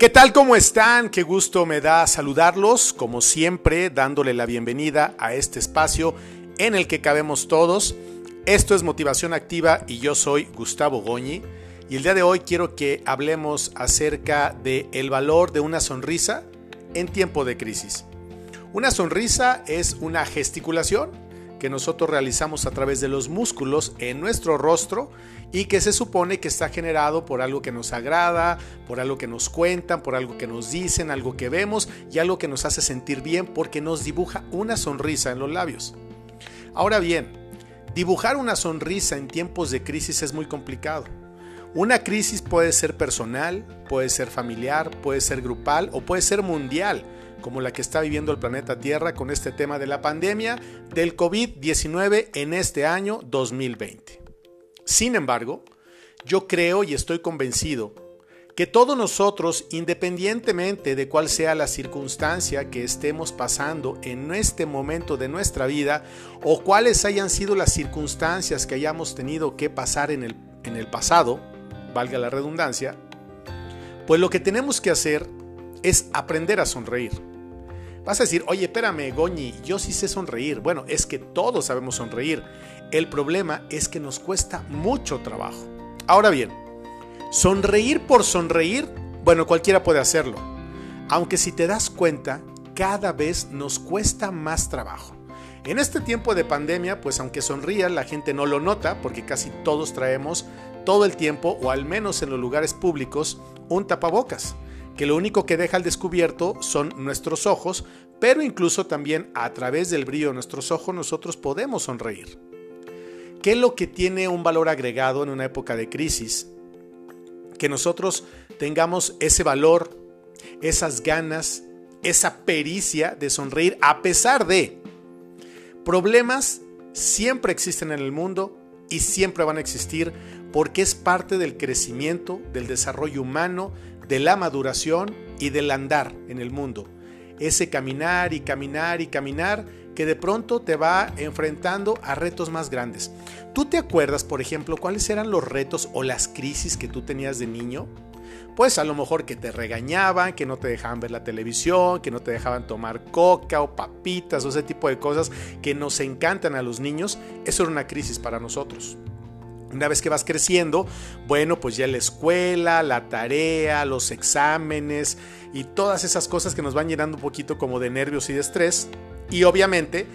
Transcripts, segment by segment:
¿Qué tal? ¿Cómo están? Qué gusto me da saludarlos, como siempre, dándole la bienvenida a este espacio en el que cabemos todos. Esto es Motivación Activa y yo soy Gustavo Goñi y el día de hoy quiero que hablemos acerca de valor de una sonrisa en tiempo de crisis. Una sonrisa es una gesticulación que nosotros realizamos a través de los músculos en nuestro rostro y que se supone que está generado por algo que nos agrada, por algo que nos cuentan, por algo que nos dicen, algo que vemos y algo que nos hace sentir bien porque nos dibuja una sonrisa en los labios. Ahora bien, dibujar una sonrisa en tiempos de crisis es muy complicado. Una crisis puede ser personal, puede ser familiar, puede ser grupal o puede ser mundial como la que está viviendo el planeta Tierra con este tema de la pandemia del COVID-19 en este año 2020. Sin embargo, yo creo y estoy convencido que todos nosotros, independientemente de cuál sea la circunstancia que estemos pasando en este momento de nuestra vida o cuáles hayan sido las circunstancias que hayamos tenido que pasar en el, en el pasado, valga la redundancia, pues lo que tenemos que hacer es aprender a sonreír. Vas a decir, oye, espérame, Goñi, yo sí sé sonreír. Bueno, es que todos sabemos sonreír. El problema es que nos cuesta mucho trabajo. Ahora bien, sonreír por sonreír, bueno, cualquiera puede hacerlo. Aunque si te das cuenta, cada vez nos cuesta más trabajo. En este tiempo de pandemia, pues aunque sonría, la gente no lo nota porque casi todos traemos todo el tiempo, o al menos en los lugares públicos, un tapabocas que lo único que deja al descubierto son nuestros ojos, pero incluso también a través del brillo de nuestros ojos nosotros podemos sonreír. ¿Qué es lo que tiene un valor agregado en una época de crisis? Que nosotros tengamos ese valor, esas ganas, esa pericia de sonreír a pesar de problemas siempre existen en el mundo y siempre van a existir porque es parte del crecimiento, del desarrollo humano, de la maduración y del andar en el mundo. Ese caminar y caminar y caminar que de pronto te va enfrentando a retos más grandes. ¿Tú te acuerdas, por ejemplo, cuáles eran los retos o las crisis que tú tenías de niño? Pues a lo mejor que te regañaban, que no te dejaban ver la televisión, que no te dejaban tomar coca o papitas o ese tipo de cosas que nos encantan a los niños. Eso era una crisis para nosotros. Una vez que vas creciendo, bueno, pues ya la escuela, la tarea, los exámenes y todas esas cosas que nos van llenando un poquito como de nervios y de estrés. Y obviamente,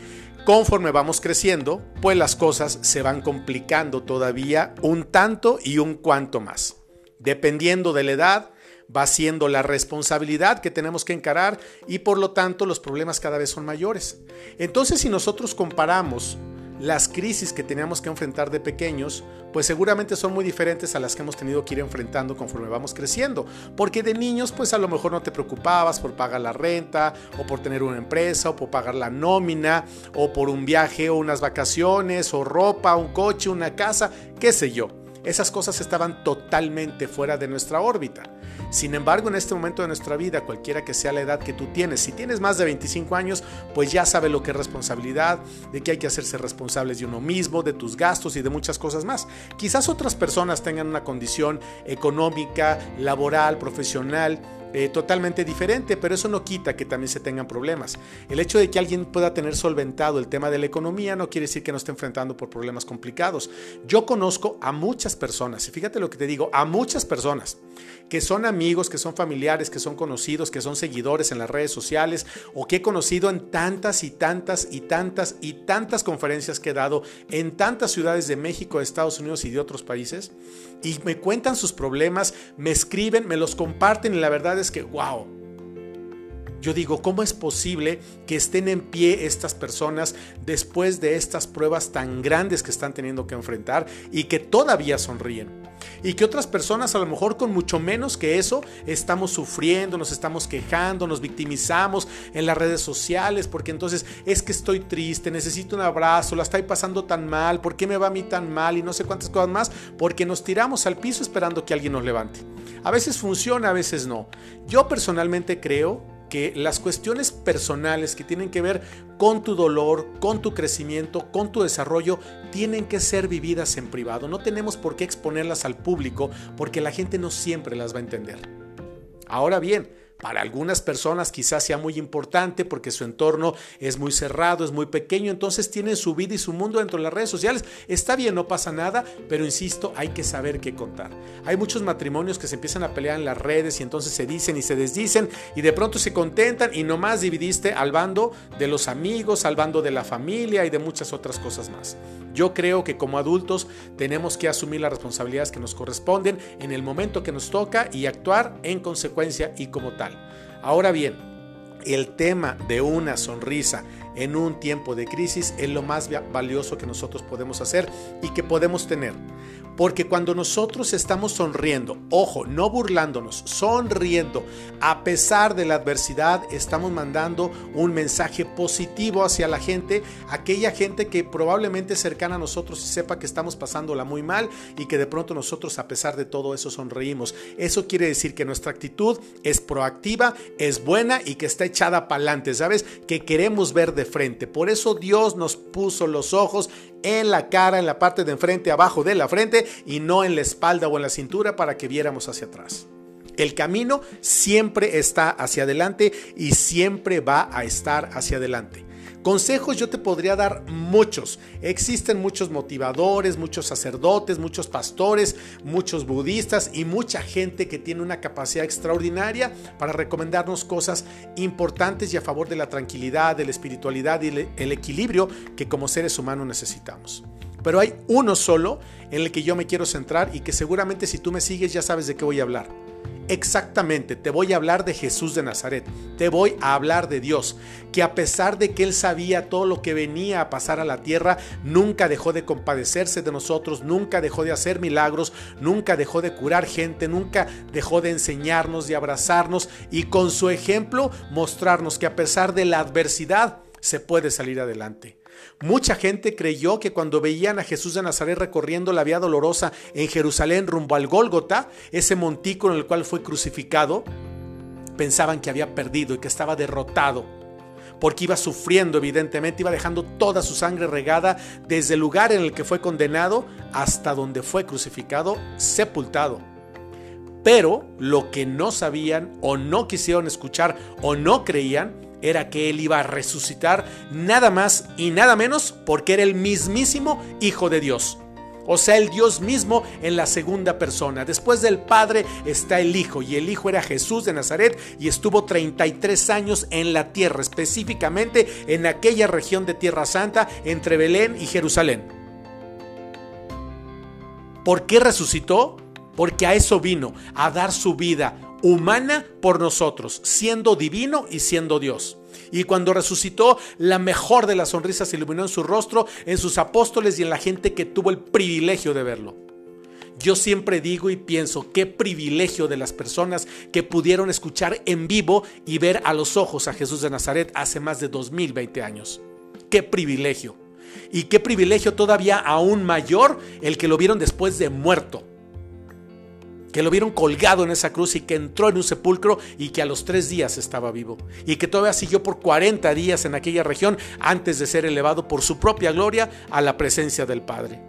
conforme vamos creciendo, pues las cosas se van complicando todavía un tanto y un cuanto más. Dependiendo de la edad, va siendo la responsabilidad que tenemos que encarar y por lo tanto los problemas cada vez son mayores. Entonces, si nosotros comparamos las crisis que teníamos que enfrentar de pequeños, pues seguramente son muy diferentes a las que hemos tenido que ir enfrentando conforme vamos creciendo. Porque de niños, pues a lo mejor no te preocupabas por pagar la renta, o por tener una empresa, o por pagar la nómina, o por un viaje, o unas vacaciones, o ropa, un coche, una casa, qué sé yo. Esas cosas estaban totalmente fuera de nuestra órbita. Sin embargo, en este momento de nuestra vida, cualquiera que sea la edad que tú tienes, si tienes más de 25 años, pues ya sabe lo que es responsabilidad, de que hay que hacerse responsables de uno mismo, de tus gastos y de muchas cosas más. Quizás otras personas tengan una condición económica, laboral, profesional, eh, totalmente diferente, pero eso no quita que también se tengan problemas. El hecho de que alguien pueda tener solventado el tema de la economía no quiere decir que no esté enfrentando por problemas complicados. Yo conozco a muchas personas, y fíjate lo que te digo, a muchas personas que son amigos, que son familiares, que son conocidos, que son seguidores en las redes sociales o que he conocido en tantas y tantas y tantas y tantas conferencias que he dado en tantas ciudades de México, de Estados Unidos y de otros países y me cuentan sus problemas, me escriben, me los comparten y la verdad es que, wow, yo digo, ¿cómo es posible que estén en pie estas personas después de estas pruebas tan grandes que están teniendo que enfrentar y que todavía sonríen? Y que otras personas a lo mejor con mucho menos que eso estamos sufriendo, nos estamos quejando, nos victimizamos en las redes sociales porque entonces es que estoy triste, necesito un abrazo, la estoy pasando tan mal, ¿por qué me va a mí tan mal? Y no sé cuántas cosas más, porque nos tiramos al piso esperando que alguien nos levante. A veces funciona, a veces no. Yo personalmente creo que las cuestiones personales que tienen que ver con tu dolor, con tu crecimiento, con tu desarrollo, tienen que ser vividas en privado. No tenemos por qué exponerlas al público porque la gente no siempre las va a entender. Ahora bien, para algunas personas quizás sea muy importante porque su entorno es muy cerrado, es muy pequeño, entonces tienen su vida y su mundo dentro de las redes sociales. Está bien, no pasa nada, pero insisto, hay que saber qué contar. Hay muchos matrimonios que se empiezan a pelear en las redes y entonces se dicen y se desdicen y de pronto se contentan y nomás dividiste al bando de los amigos, al bando de la familia y de muchas otras cosas más. Yo creo que como adultos tenemos que asumir las responsabilidades que nos corresponden en el momento que nos toca y actuar en consecuencia y como tal. Ahora bien, el tema de una sonrisa en un tiempo de crisis es lo más valioso que nosotros podemos hacer y que podemos tener. Porque cuando nosotros estamos sonriendo, ojo, no burlándonos, sonriendo, a pesar de la adversidad, estamos mandando un mensaje positivo hacia la gente, aquella gente que probablemente es cercana a nosotros y sepa que estamos pasándola muy mal y que de pronto nosotros a pesar de todo eso sonreímos. Eso quiere decir que nuestra actitud es proactiva, es buena y que está echada para adelante, ¿sabes? Que queremos ver de frente. Por eso Dios nos puso los ojos en la cara, en la parte de enfrente, abajo de la frente y no en la espalda o en la cintura para que viéramos hacia atrás. El camino siempre está hacia adelante y siempre va a estar hacia adelante. Consejos yo te podría dar muchos. Existen muchos motivadores, muchos sacerdotes, muchos pastores, muchos budistas y mucha gente que tiene una capacidad extraordinaria para recomendarnos cosas importantes y a favor de la tranquilidad, de la espiritualidad y el equilibrio que como seres humanos necesitamos. Pero hay uno solo en el que yo me quiero centrar y que seguramente si tú me sigues ya sabes de qué voy a hablar. Exactamente, te voy a hablar de Jesús de Nazaret, te voy a hablar de Dios, que a pesar de que él sabía todo lo que venía a pasar a la tierra, nunca dejó de compadecerse de nosotros, nunca dejó de hacer milagros, nunca dejó de curar gente, nunca dejó de enseñarnos, de abrazarnos y con su ejemplo mostrarnos que a pesar de la adversidad se puede salir adelante. Mucha gente creyó que cuando veían a Jesús de Nazaret recorriendo la vía dolorosa en Jerusalén rumbo al Gólgota, ese montículo en el cual fue crucificado, pensaban que había perdido y que estaba derrotado porque iba sufriendo evidentemente, iba dejando toda su sangre regada desde el lugar en el que fue condenado hasta donde fue crucificado, sepultado. Pero lo que no sabían o no quisieron escuchar o no creían era que él iba a resucitar nada más y nada menos porque era el mismísimo Hijo de Dios. O sea, el Dios mismo en la segunda persona. Después del Padre está el Hijo y el Hijo era Jesús de Nazaret y estuvo 33 años en la tierra, específicamente en aquella región de Tierra Santa entre Belén y Jerusalén. ¿Por qué resucitó? Porque a eso vino, a dar su vida, humana por nosotros, siendo divino y siendo Dios. Y cuando resucitó, la mejor de las sonrisas se iluminó en su rostro, en sus apóstoles y en la gente que tuvo el privilegio de verlo. Yo siempre digo y pienso, qué privilegio de las personas que pudieron escuchar en vivo y ver a los ojos a Jesús de Nazaret hace más de 2020 años. Qué privilegio. Y qué privilegio todavía aún mayor el que lo vieron después de muerto que lo vieron colgado en esa cruz y que entró en un sepulcro y que a los tres días estaba vivo y que todavía siguió por 40 días en aquella región antes de ser elevado por su propia gloria a la presencia del Padre.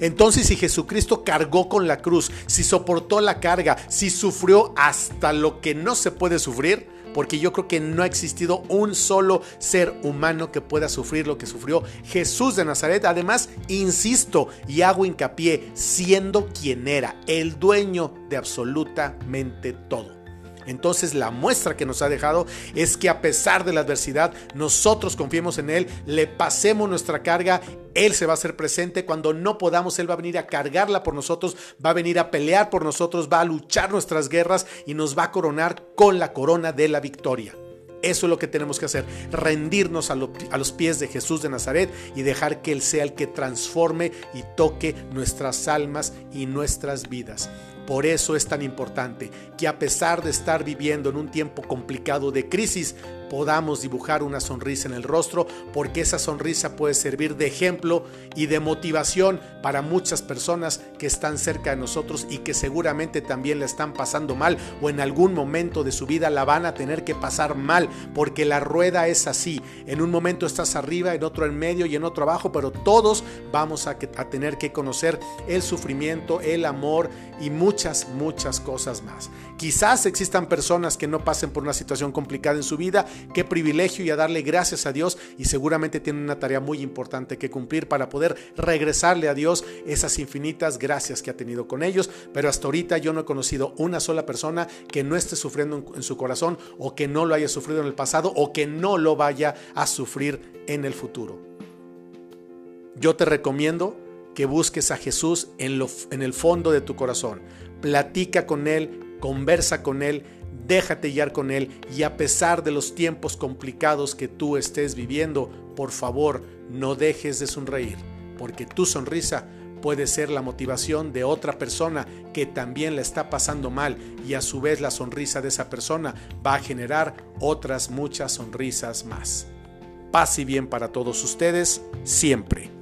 Entonces, si Jesucristo cargó con la cruz, si soportó la carga, si sufrió hasta lo que no se puede sufrir, porque yo creo que no ha existido un solo ser humano que pueda sufrir lo que sufrió Jesús de Nazaret. Además, insisto y hago hincapié, siendo quien era, el dueño de absolutamente todo. Entonces la muestra que nos ha dejado es que a pesar de la adversidad, nosotros confiemos en Él, le pasemos nuestra carga, Él se va a hacer presente, cuando no podamos, Él va a venir a cargarla por nosotros, va a venir a pelear por nosotros, va a luchar nuestras guerras y nos va a coronar con la corona de la victoria. Eso es lo que tenemos que hacer, rendirnos a, a, los pies de Jesús de Nazaret y dejar que Él sea el que transforme y toque nuestras almas y nuestras vidas. Por eso es tan importante que a pesar de estar viviendo en un tiempo complicado de crisis, podamos dibujar una sonrisa en el rostro, porque esa sonrisa puede servir de ejemplo y de motivación para muchas personas que están cerca de nosotros y que seguramente también la están pasando mal o en algún momento de su vida la van a tener que pasar mal, porque la rueda es así. En un momento estás arriba, en otro en medio y en otro abajo, pero todos vamos a, a tener que conocer el sufrimiento, el amor y muchas, muchas cosas más. Quizás existan personas que no pasen por una situación complicada en su vida qué privilegio y a darle gracias a Dios y seguramente tienen una tarea muy importante que cumplir para poder regresarle a Dios esas infinitas gracias que ha tenido con ellos, pero hasta ahorita yo no he conocido una sola persona que no esté sufriendo en su corazón o que no lo haya sufrido en el pasado o que no lo vaya a sufrir en el futuro. Yo te recomiendo que busques a Jesús en, lo, en el fondo de tu corazón. Platica con Él, conversa con Él, déjate guiar con Él y a pesar de los tiempos complicados que tú estés viviendo, por favor, no dejes de sonreír, porque tu sonrisa puede ser la motivación de otra persona que también la está pasando mal y a su vez la sonrisa de esa persona va a generar otras muchas sonrisas más. Paz y bien para todos ustedes siempre.